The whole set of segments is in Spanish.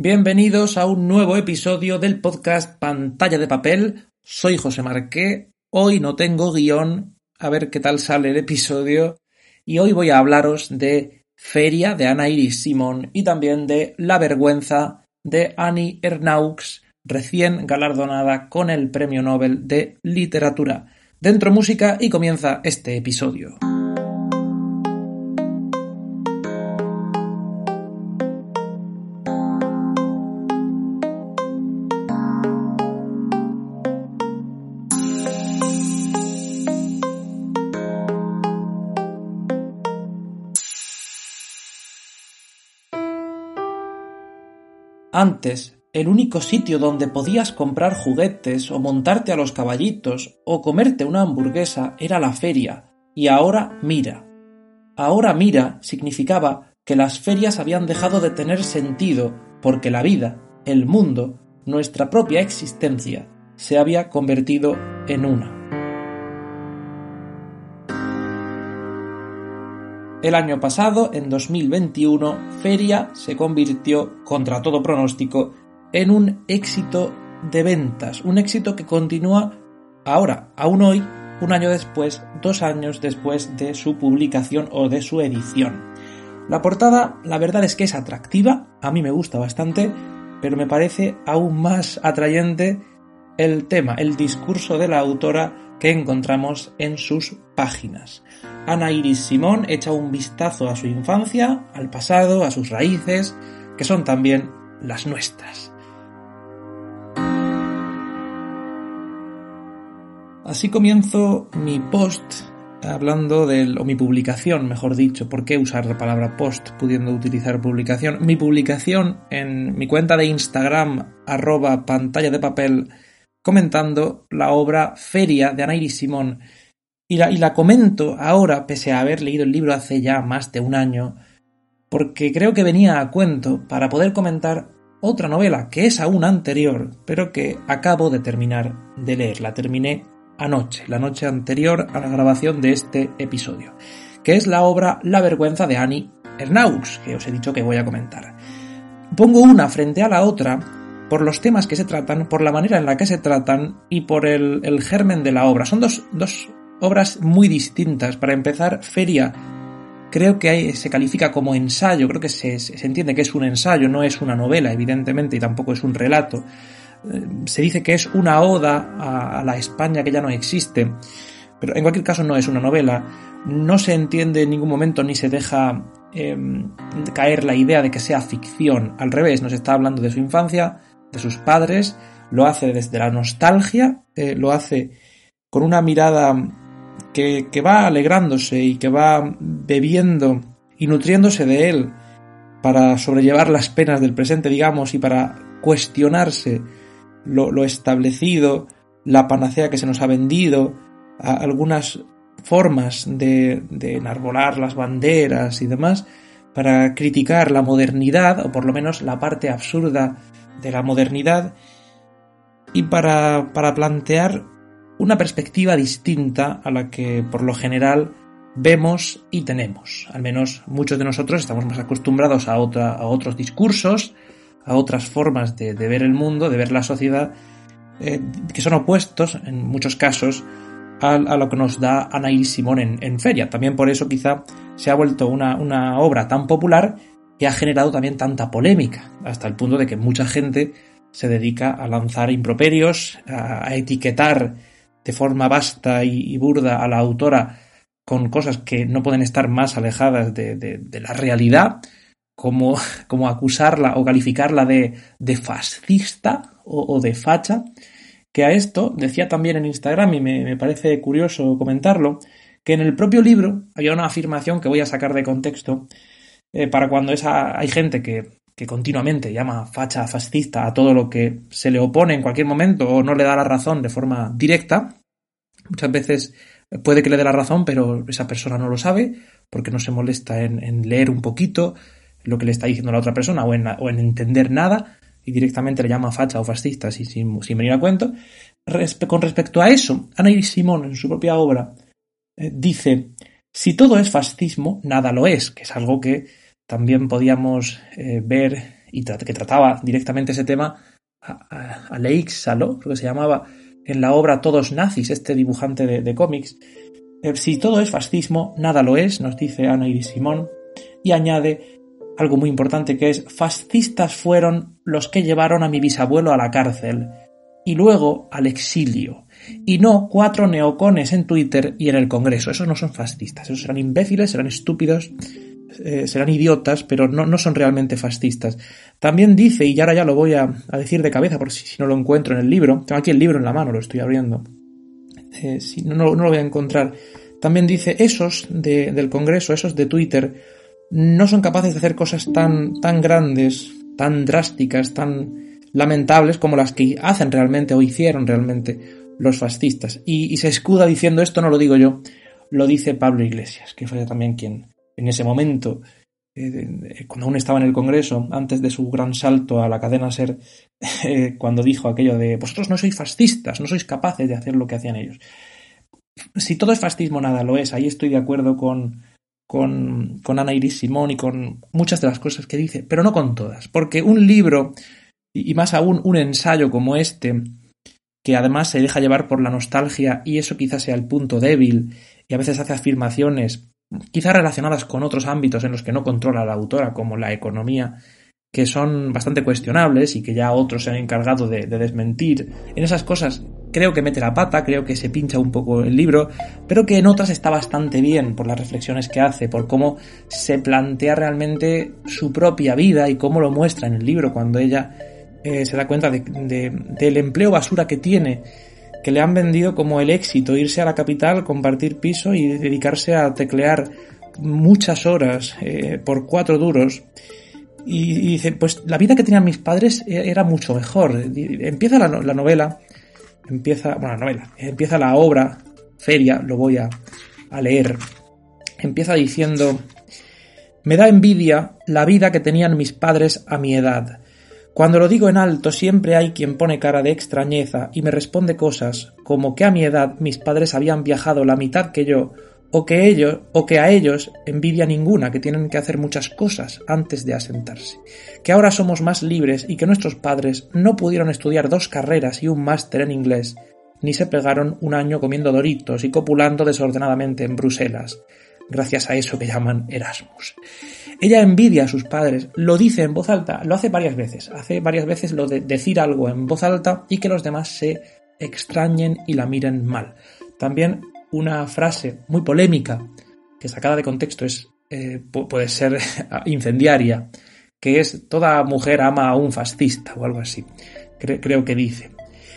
Bienvenidos a un nuevo episodio del podcast Pantalla de Papel. Soy José Marqué. Hoy no tengo guion. A ver qué tal sale el episodio. Y hoy voy a hablaros de Feria de Ana Iris Simón y también de La Vergüenza de Annie Ernaux, recién galardonada con el Premio Nobel de Literatura. Dentro música y comienza este episodio. Antes, el único sitio donde podías comprar juguetes o montarte a los caballitos o comerte una hamburguesa era la feria, y ahora mira. Ahora mira significaba que las ferias habían dejado de tener sentido porque la vida, el mundo, nuestra propia existencia, se había convertido en una. El año pasado, en 2021, Feria se convirtió, contra todo pronóstico, en un éxito de ventas, un éxito que continúa ahora, aún hoy, un año después, dos años después de su publicación o de su edición. La portada, la verdad es que es atractiva, a mí me gusta bastante, pero me parece aún más atrayente el tema, el discurso de la autora que encontramos en sus páginas. Ana Iris Simón echa un vistazo a su infancia, al pasado, a sus raíces, que son también las nuestras. Así comienzo mi post hablando del, o mi publicación, mejor dicho, ¿por qué usar la palabra post pudiendo utilizar publicación? Mi publicación en mi cuenta de Instagram, arroba pantalla de papel, comentando la obra Feria de Ana Iris Simón, y la, comento ahora, pese a haber leído el libro hace ya más de un año, porque creo que venía a cuento para poder comentar otra novela que es aún anterior, pero que acabo de terminar de leer. La terminé anoche, la noche anterior a la grabación de este episodio, que es la obra La vergüenza de Annie Ernaux, que os he dicho que voy a comentar. Pongo una frente a la otra por los temas que se tratan, por la manera en la que se tratan y por el, germen de la obra. Son dos, dos obras muy distintas. Para empezar, Feria creo que se califica como ensayo, creo que se, entiende que es un ensayo, no es una novela, evidentemente, y tampoco es un relato. Eh, se dice que es una oda a, la España que ya no existe, pero en cualquier caso no es una novela. No se entiende en ningún momento ni se deja em, caer la idea de que sea ficción. Al revés, nos está hablando de su infancia, de sus padres, lo hace desde la nostalgia, eh, lo hace con una mirada que, va alegrándose y que va bebiendo y nutriéndose de él para sobrellevar las penas del presente, digamos, y para cuestionarse lo, establecido, la panacea que se nos ha vendido, algunas formas de, de enarbolar las banderas y demás, para criticar la modernidad, o por lo menos la parte absurda de la modernidad, y para, para plantear una perspectiva distinta a la que por lo general vemos y tenemos. Al menos muchos de nosotros estamos más acostumbrados a, a otros discursos, a otras formas de, ver el mundo, de ver la sociedad, eh, que son opuestos, en muchos casos, a, lo que nos da Anaís Simón en, Feria. También por eso quizá se ha vuelto una, una obra tan popular que ha generado también tanta polémica, hasta el punto de que mucha gente se dedica a lanzar improperios, a etiquetar de forma vasta y, burda a la autora con cosas que no pueden estar más alejadas de, la realidad, como, como, acusarla o calificarla de, de fascista o, de facha, que a esto decía también en Instagram y me, parece curioso comentarlo, que en el propio libro había una afirmación que voy a sacar de contexto eh, para cuando esa, hay gente que, que continuamente llama facha fascista a todo lo que se le opone en cualquier momento o no le da la razón de forma directa, muchas veces puede que le dé la razón, pero esa persona no lo sabe porque no se molesta en, leer un poquito lo que le está diciendo la otra persona o en, entender nada y directamente le llama facha o fascista sin, sin, venir a cuento. con respecto a eso, Ana Simón en su propia obra eh, dice, si todo es fascismo, nada lo es, que es algo que también podíamos eh, ver y que trataba directamente ese tema a, a, Saló, creo que se llamaba, en la obra Todos nazis, este dibujante de, cómics. Eh, si todo es fascismo, nada lo es, nos dice Ana Iris Simón, y añade algo muy importante que es fascistas fueron los que llevaron a mi bisabuelo a la cárcel y luego al exilio. Y no cuatro neocones en Twitter y en el Congreso. Esos no son fascistas, esos serán imbéciles, serán estúpidos, eh, serán idiotas, pero no, no, son realmente fascistas. También dice, y ahora ya lo voy a, decir de cabeza, por si, si, no lo encuentro en el libro, tengo aquí el libro en la mano, lo estoy abriendo, eh, si no, no, lo voy a encontrar. También dice, esos del Congreso, esos de Twitter, no son capaces de hacer cosas tan, tan grandes, tan drásticas, tan lamentables como las que hacen realmente o hicieron realmente los fascistas. Y, y se escuda diciendo esto, no lo digo yo, lo dice Pablo Iglesias, que fue también quien, en ese momento, eh, cuando aún estaba en el Congreso, antes de su gran salto a la cadena SER, eh, cuando dijo aquello de vosotros no sois fascistas, no sois capaces de hacer lo que hacían ellos. Si todo es fascismo, nada lo es. Ahí estoy de acuerdo con, con, con Ana Iris Simón y con muchas de las cosas que dice, pero no con todas. Porque un libro, y más aún un ensayo como este, que además se deja llevar por la nostalgia, y eso quizás sea el punto débil, y a veces hace afirmaciones quizás relacionadas con otros ámbitos en los que no controla la autora, como la economía, que son bastante cuestionables y que ya otros se han encargado de, desmentir. En esas cosas creo que mete la pata, creo que se pincha un poco el libro, pero que en otras está bastante bien por las reflexiones que hace, por cómo se plantea realmente su propia vida y cómo lo muestra en el libro cuando ella eh, se da cuenta del empleo basura que tiene que le han vendido como el éxito, irse a la capital, compartir piso y dedicarse a teclear muchas horas eh, por cuatro duros. Y, dice, pues la vida que tenían mis padres e-, era mucho mejor. Empieza la, la novela, empieza, bueno, la novela, empieza la obra, Feria, lo voy a, a leer. Empieza diciendo, me da envidia la vida que tenían mis padres a mi edad cuando lo digo en alto siempre hay quien pone cara de extrañeza y me responde cosas como que a mi edad mis padres habían viajado la mitad que yo, o que ellos, o que a ellos envidia ninguna, que tienen que hacer muchas cosas antes de asentarse, que ahora somos más libres y que nuestros padres no pudieron estudiar dos carreras y un máster en inglés, ni se pegaron un año comiendo doritos y copulando desordenadamente en Bruselas, gracias a eso que llaman Erasmus. Ella envidia a sus padres, lo dice en voz alta, lo hace varias veces, hace varias veces lo de decir algo en voz alta y que los demás se extrañen y la miren mal. También una frase muy polémica, que sacada de contexto es, eh, puede ser incendiaria, que es toda mujer ama a un fascista o algo así, creo que dice.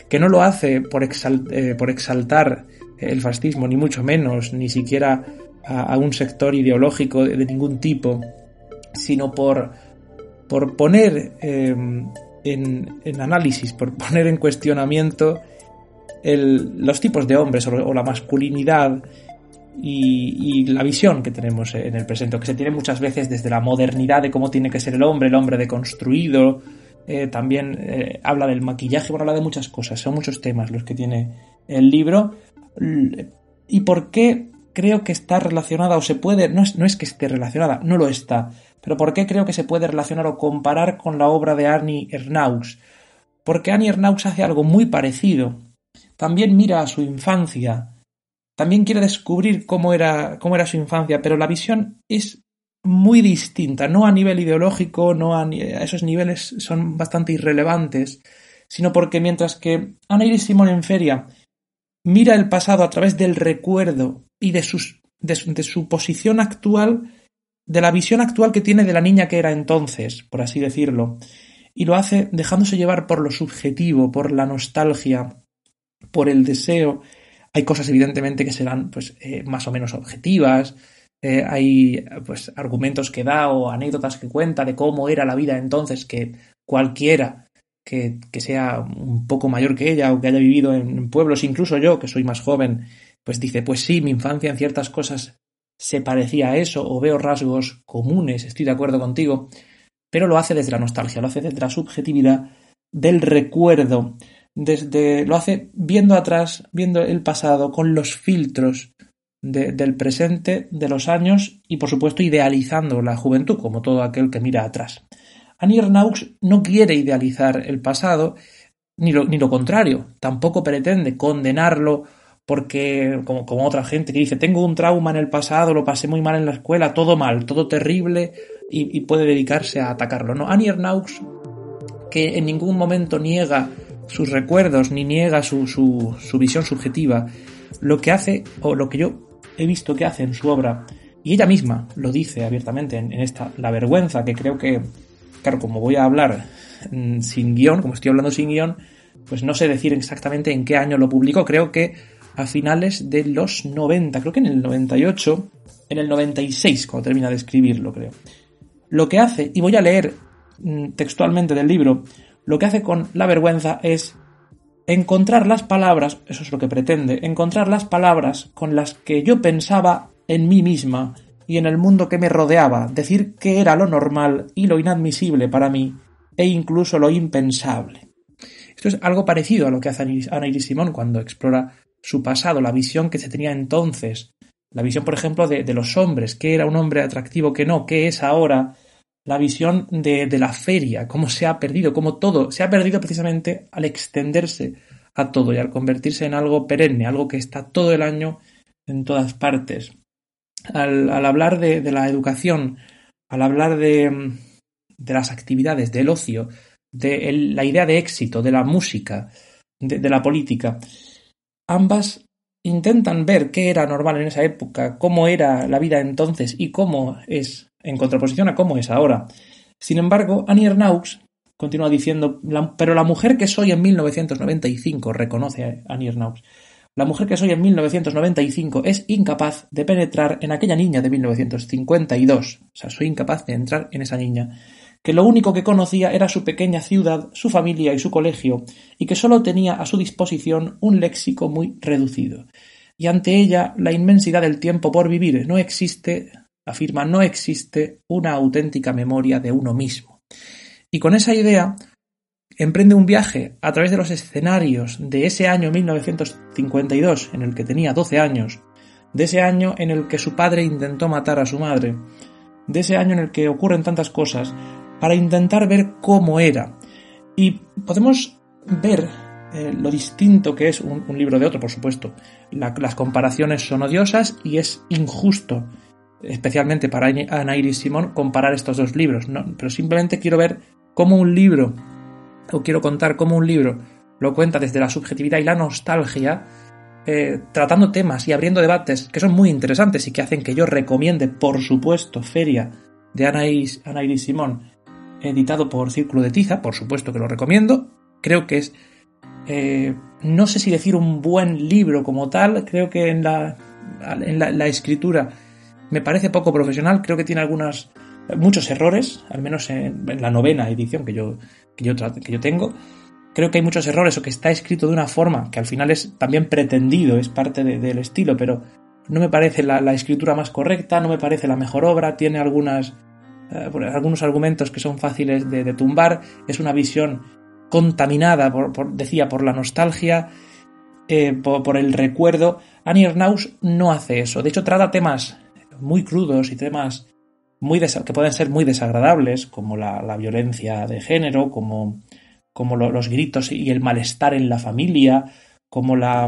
Que no lo hace por, eh, por exaltar el fascismo, ni mucho menos, ni siquiera a, un sector ideológico de, ningún tipo, sino por, por poner eh, en, análisis, por poner en cuestionamiento los tipos de hombres o, la masculinidad y, la visión que tenemos en el presente, que se tiene muchas veces desde la modernidad de cómo tiene que ser el hombre, el hombre deconstruido, eh, también eh, habla del maquillaje, bueno, habla de muchas cosas, son muchos temas los que tiene el libro. ¿Y por qué creo que está relacionada o se puede, no es, no es que esté relacionada, no lo está, pero ¿por qué creo que se puede relacionar o comparar con la obra de Annie Ernaux? Porque Annie Ernaux hace algo muy parecido. También mira a su infancia, también quiere descubrir cómo era, cómo era su infancia, pero la visión es muy distinta, no a nivel ideológico, no a, esos niveles son bastante irrelevantes, sino porque mientras que Ana Iris Simón en Feria mira el pasado a través del recuerdo y de, sus, de, su, posición actual, de la visión actual que tiene de la niña que era entonces, por así decirlo, y lo hace dejándose llevar por lo subjetivo, por la nostalgia, por el deseo. Hay cosas evidentemente que serán pues eh, más o menos objetivas, eh, hay pues argumentos que da o anécdotas que cuenta de cómo era la vida entonces que cualquiera que, sea un poco mayor que ella o que haya vivido en pueblos, incluso yo, que soy más joven, pues dice, pues sí, mi infancia en ciertas cosas se parecía a eso o veo rasgos comunes, estoy de acuerdo contigo, pero lo hace desde la nostalgia, lo hace desde la subjetividad del recuerdo, desde lo hace viendo atrás, viendo el pasado con los filtros del presente, de los años y por supuesto idealizando la juventud como todo aquel que mira atrás. Annie Ernaux no quiere idealizar el pasado, ni lo, ni lo contrario, tampoco pretende condenarlo porque, como, como, otra gente que dice, tengo un trauma en el pasado, lo pasé muy mal en la escuela, todo mal, todo terrible, y, puede dedicarse a atacarlo. No, Annie Ernaux, que en ningún momento niega sus recuerdos ni niega su, su, su visión subjetiva, lo que hace, o lo que yo he visto que hace en su obra, y ella misma lo dice abiertamente en, en esta La vergüenza, que creo que, claro, como voy a hablar mm, sin guion, como estoy hablando sin guion, pues no sé decir exactamente en qué año lo publicó, creo que a finales de los 90, creo que en el 98, en el 96, cuando termina de escribirlo, creo. Lo que hace, y voy a leer mm, textualmente del libro, lo que hace con la vergüenza es encontrar las palabras, eso es lo que pretende, encontrar las palabras con las que yo pensaba en mí misma y en el mundo que me rodeaba, decir que era lo normal y lo inadmisible para mí, e incluso lo impensable. Esto es algo parecido a lo que hace Ana Iris Simón cuando explora su pasado, la visión que se tenía entonces, la visión, por ejemplo, de, los hombres, qué era un hombre atractivo, qué no, qué es ahora, la visión de, la feria, cómo se ha perdido, cómo todo se ha perdido precisamente al extenderse a todo y al convertirse en algo perenne, algo que está todo el año en todas partes. Al, hablar de, la educación, al hablar de, de las actividades, del ocio, de la idea de éxito, de la música, de la política, ambas intentan ver qué era normal en esa época, cómo era la vida entonces y cómo es en contraposición a cómo es ahora. Sin embargo, Annie Ernaux continúa diciendo, pero la mujer que soy en 1995, reconoce Annie Ernaux, la mujer que soy en 1995 es incapaz de penetrar en aquella niña de 1952. O sea, soy incapaz de entrar en esa niña que lo único que conocía era su pequeña ciudad, su familia y su colegio, y que sólo tenía a su disposición un léxico muy reducido. Y ante ella la inmensidad del tiempo por vivir no existe, afirma, no existe una auténtica memoria de uno mismo. Y con esa idea emprende un viaje a través de los escenarios de ese año 1952 en el que tenía 12 años, de ese año en el que su padre intentó matar a su madre, de ese año en el que ocurren tantas cosas, para intentar ver cómo era. Y podemos ver eh, lo distinto que es un, libro de otro, por supuesto. La, las comparaciones son odiosas y es injusto, especialmente para Ana Iris Simón, comparar estos dos libros. Pero simplemente quiero ver cómo un libro, o quiero contar cómo un libro lo cuenta desde la subjetividad y la nostalgia, eh, tratando temas y abriendo debates que son muy interesantes y que hacen que yo recomiende, por supuesto, Feria de Ana Iris, Ana Simón editado por Círculo de Tiza, por supuesto que lo recomiendo. Creo que es, eh, no sé si decir un buen libro como tal, creo que en la, en la, escritura me parece poco profesional, creo que tiene algunas, muchos errores, al menos en, la novena edición que yo, que, yo, que yo tengo. Creo que hay muchos errores o que está escrito de una forma que al final es también pretendido, es parte de, del estilo, pero no me parece la, escritura más correcta, no me parece la mejor obra, tiene algunas eh, algunos argumentos que son fáciles de, tumbar, es una visión contaminada, por, por, decía, por la nostalgia, eh, por, por, el recuerdo. Annie Ernaux no hace eso. De hecho, trata temas muy crudos y temas muy que pueden ser muy desagradables, como la, violencia de género, como, como lo, los gritos y el malestar en la familia, como la,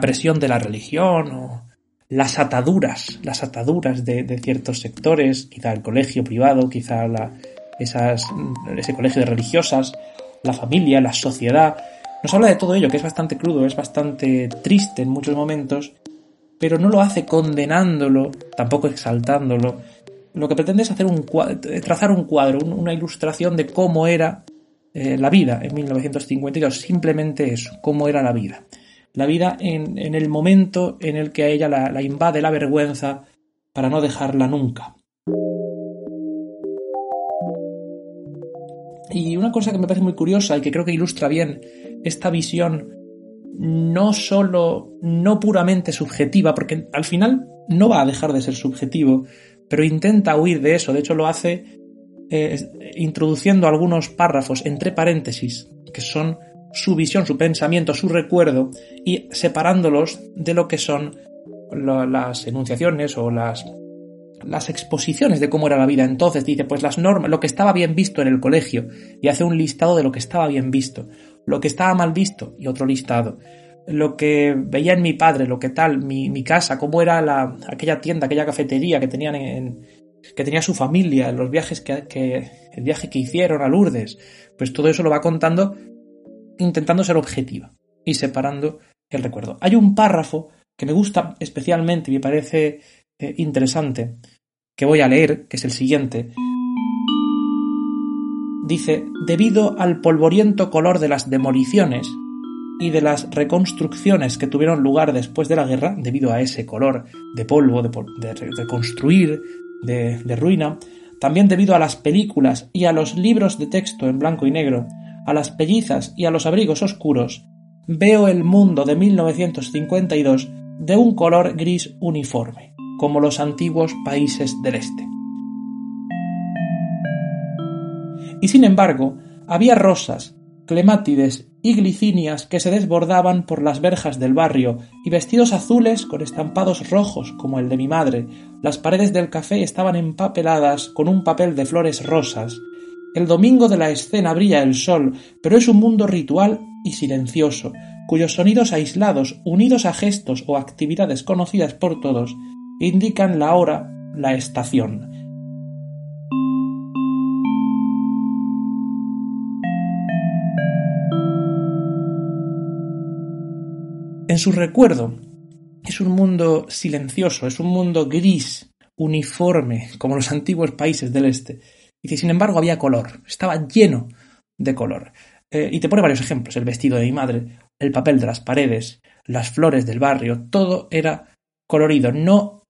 presión de la religión las ataduras, las ataduras de, de, ciertos sectores, quizá el colegio privado, quizá la, esas, ese colegio de religiosas, la familia, la sociedad. Nos habla de todo ello, que es bastante crudo, es bastante triste en muchos momentos, pero no lo hace condenándolo, tampoco exaltándolo. Lo que pretende es hacer un trazar un cuadro, una ilustración de cómo era eh, la vida en 1952, simplemente eso, cómo era la vida la vida en, el momento en el que a ella la, la invade la vergüenza para no dejarla nunca. Y una cosa que me parece muy curiosa y que creo que ilustra bien esta visión no solo, no puramente subjetiva, porque al final no va a dejar de ser subjetivo, pero intenta huir de eso. De hecho, lo hace eh, introduciendo algunos párrafos entre paréntesis, que son su visión, su pensamiento, su recuerdo y separándolos de lo que son las enunciaciones o las, las exposiciones de cómo era la vida entonces. Dice, pues las normas, lo que estaba bien visto en el colegio, y hace un listado de lo que estaba bien visto, lo que estaba mal visto, y otro listado. Lo que veía en mi padre, lo que tal, mi, mi casa, cómo era la, aquella tienda, aquella cafetería que tenían en, que tenía su familia, los viajes que, que, el viaje que hicieron a Lourdes, pues todo eso lo va contando intentando ser objetiva y separando el recuerdo. Hay un párrafo que me gusta especialmente y me parece eh, interesante, que voy a leer, que es el siguiente. Dice, debido al polvoriento color de las demoliciones y de las reconstrucciones que tuvieron lugar después de la guerra, debido a ese color de polvo, de, de de, de ruina, también debido a las películas y a los libros de texto en blanco y negro, a las pellizas y a los abrigos oscuros, veo el mundo de 1952 de un color gris uniforme, como los antiguos países del Este. Y sin embargo, había rosas, clemátides y glicinias que se desbordaban por las verjas del barrio, y vestidos azules con estampados rojos como el de mi madre. Las paredes del café estaban empapeladas con un papel de flores rosas. El domingo de la escena brilla el sol, pero es un mundo ritual y silencioso, cuyos sonidos aislados, unidos a gestos o actividades conocidas por todos, indican la hora, la estación. En su recuerdo, es un mundo silencioso, es un mundo gris, uniforme, como los antiguos países del este. Que sin embargo había color, estaba lleno de color. Eh, y te pone varios ejemplos, el vestido de mi madre, el papel de las paredes, las flores del barrio, todo era colorido. No,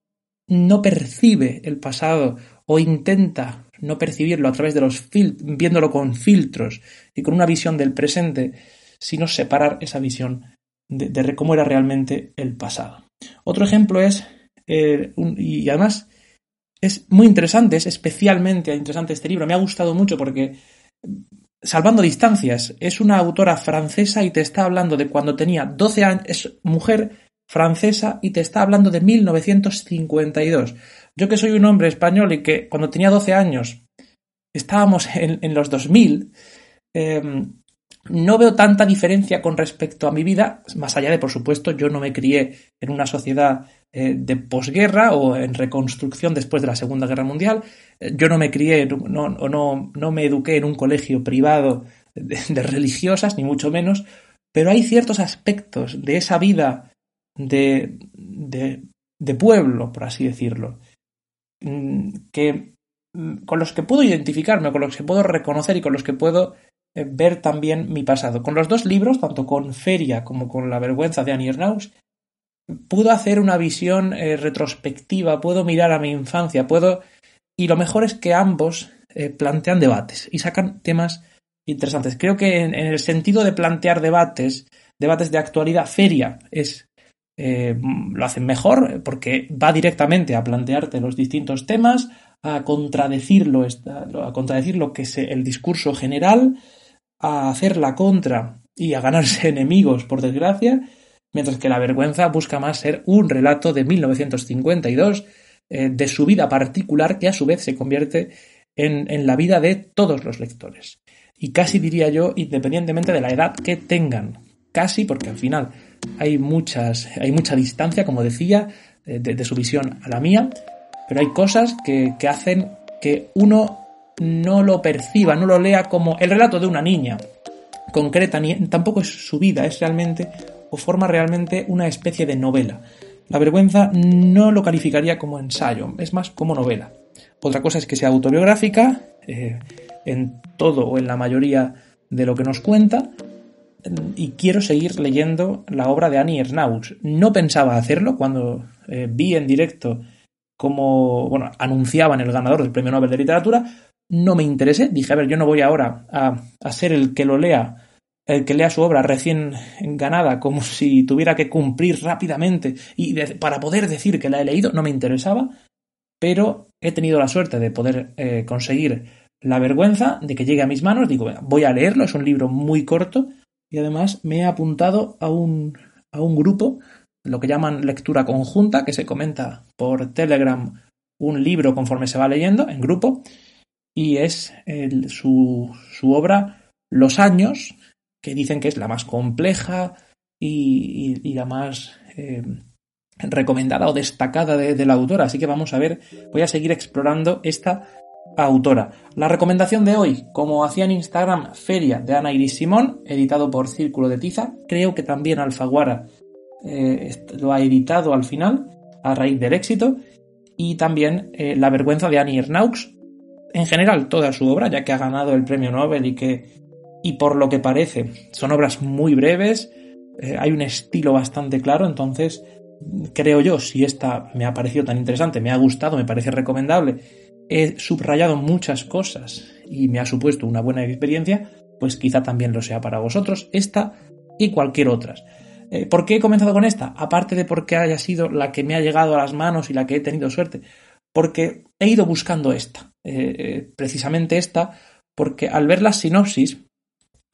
no percibe el pasado o intenta no percibirlo a través de los filtros, viéndolo con filtros y con una visión del presente, sino separar esa visión de, cómo era realmente el pasado. Otro ejemplo es, eh, y además es muy interesante, es especialmente interesante este libro, me ha gustado mucho porque Salvando distancias, es una autora francesa y te está hablando de cuando tenía 12 años, es mujer francesa y te está hablando de 1952. Yo que soy un hombre español y que cuando tenía 12 años estábamos en, los 2000, em, no veo tanta diferencia con respecto a mi vida, más allá de, por supuesto, yo no me crié en una sociedad eh, de posguerra o en reconstrucción después de la Segunda Guerra Mundial. Eh, yo no me crié no, no, no me eduqué en un colegio privado de, religiosas, ni mucho menos, pero hay ciertos aspectos de esa vida de, de, pueblo, por así decirlo, mm, que mm, con los que puedo identificarme, con los que puedo reconocer y con los que puedo eh, ver también mi pasado. Con los dos libros, tanto con Feria como con La vergüenza de Annie Ernaux, puedo hacer una visión eh, retrospectiva, puedo mirar a mi infancia, puedo... Y lo mejor es que ambos eh, plantean debates y sacan temas interesantes. Creo que en, el sentido de plantear debates, debates de actualidad, Feria es... Eh, lo hacen mejor porque va directamente a plantearte los distintos temas, a contradecirlo, a contradecir lo que es el discurso general, a hacer la contra y a ganarse enemigos, por desgracia, mientras que La vergüenza busca más ser un relato de 1952 eh, de su vida particular que a su vez se convierte en, la vida de todos los lectores. Y casi diría yo, independientemente de la edad que tengan. Casi porque al final hay, muchas, hay mucha distancia, como decía, eh, de, su visión a la mía, pero hay cosas que, que hacen que uno no lo perciba, no lo lea como el relato de una niña concreta, ni tampoco es su vida, es realmente o forma realmente una especie de novela. La vergüenza no lo calificaría como ensayo, es más como novela. Otra cosa es que sea autobiográfica, eh, en todo o en la mayoría de lo que nos cuenta, y quiero seguir leyendo la obra de Annie Ernaux. No pensaba hacerlo cuando eh, vi en directo cómo bueno, anunciaban el ganador del Premio Nobel de Literatura. No me interesé. Dije, a ver, yo no voy ahora a, a ser el que lo lea el que lea su obra recién ganada como si tuviera que cumplir rápidamente y para poder decir que la he leído, no me interesaba, pero he tenido la suerte de poder eh, conseguir la vergüenza de que llegue a mis manos. Digo, voy a leerlo, es un libro muy corto y además me he apuntado a un, a un grupo, lo que llaman lectura conjunta, que se comenta por Telegram un libro conforme se va leyendo en grupo y es su, su, obra Los años, que dicen que es la más compleja y, la más eh, recomendada o destacada de, la autora. Así que vamos a ver, voy a seguir explorando esta autora. La recomendación de hoy, como hacía en Instagram, Feria de Ana Iris Simón, editado por Círculo de Tiza. Creo que también Alfaguara eh, lo ha editado al final, a raíz del éxito. Y también eh, La vergüenza de Annie Ernaux. En general, toda su obra, ya que ha ganado el premio Nobel y que, y por lo que parece, son obras muy breves, eh, hay un estilo bastante claro, entonces creo yo, si esta me ha parecido tan interesante, me ha gustado, me parece recomendable, he subrayado muchas cosas y me ha supuesto una buena experiencia, pues quizá también lo sea para vosotros, esta y cualquier otra. Eh, ¿Por qué he comenzado con esta? Aparte de porque haya sido la que me ha llegado a las manos y la que he tenido suerte, porque he ido buscando esta, eh, precisamente esta, porque al ver la sinopsis,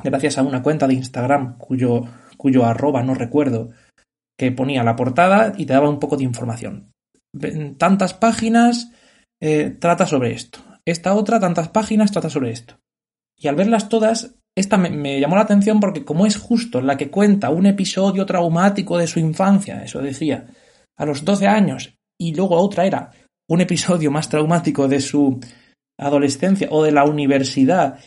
gracias a una cuenta de Instagram cuyo, cuyo arroba no recuerdo, que ponía la portada y te daba un poco de información. Tantas páginas eh, trata sobre esto. Esta otra, tantas páginas, trata sobre esto. Y al verlas todas, esta me, llamó la atención porque como es justo la que cuenta un episodio traumático de su infancia, eso decía, a los 12 años, y luego otra era un episodio más traumático de su adolescencia o de la universidad,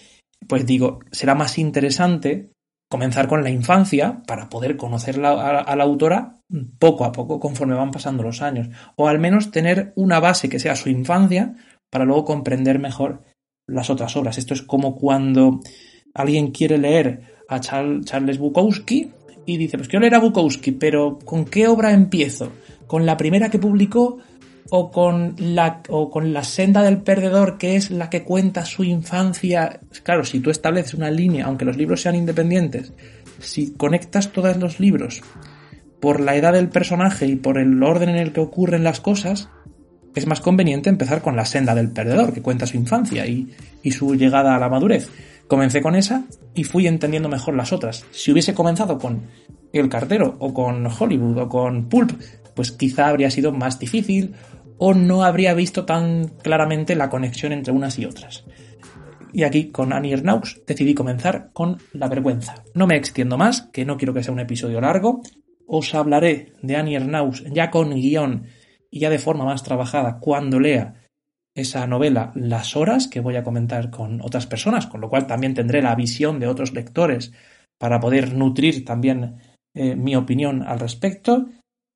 pues digo, será más interesante comenzar con la infancia para poder conocer a, la autora poco a poco conforme van pasando los años. O al menos tener una base que sea su infancia para luego comprender mejor las otras obras. Esto es como cuando alguien quiere leer a Charles Bukowski y dice, pues quiero leer a Bukowski, pero ¿con qué obra empiezo? ¿Con la primera que publicó o con la o con la senda del perdedor que es la que cuenta su infancia. Claro si tú estableces una línea aunque los libros sean independientes si conectas todos los libros por la edad del personaje y por el orden en el que ocurren las cosas es más conveniente empezar con la senda del perdedor que cuenta su infancia y, y su llegada a la madurez. Comencé con esa y fui entendiendo mejor las otras. Si hubiese comenzado con el cartero o con Hollywood o con Pulp pues quizá habría sido más difícil o no habría visto tan claramente la conexión entre unas y otras. Y aquí con Annie Ernaux decidí comenzar con La vergüenza. No me extiendo más, que no quiero que sea un episodio largo. Os hablaré de Annie Ernaux ya con guion y ya de forma más trabajada cuando lea esa novela Las horas, que voy a comentar con otras personas, con lo cual también tendré la visión de otros lectores para poder nutrir también eh, mi opinión al respecto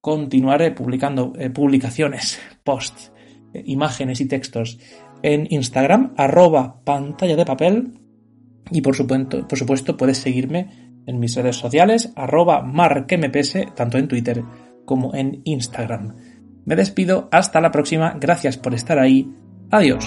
continuaré publicando eh, publicaciones, posts, eh, imágenes y textos en Instagram, arroba pantalla de papel. Y por supuesto, por supuesto puedes seguirme en mis redes sociales, arroba marquemps, tanto en Twitter como en Instagram. Me despido, hasta la próxima, gracias por estar ahí, adiós.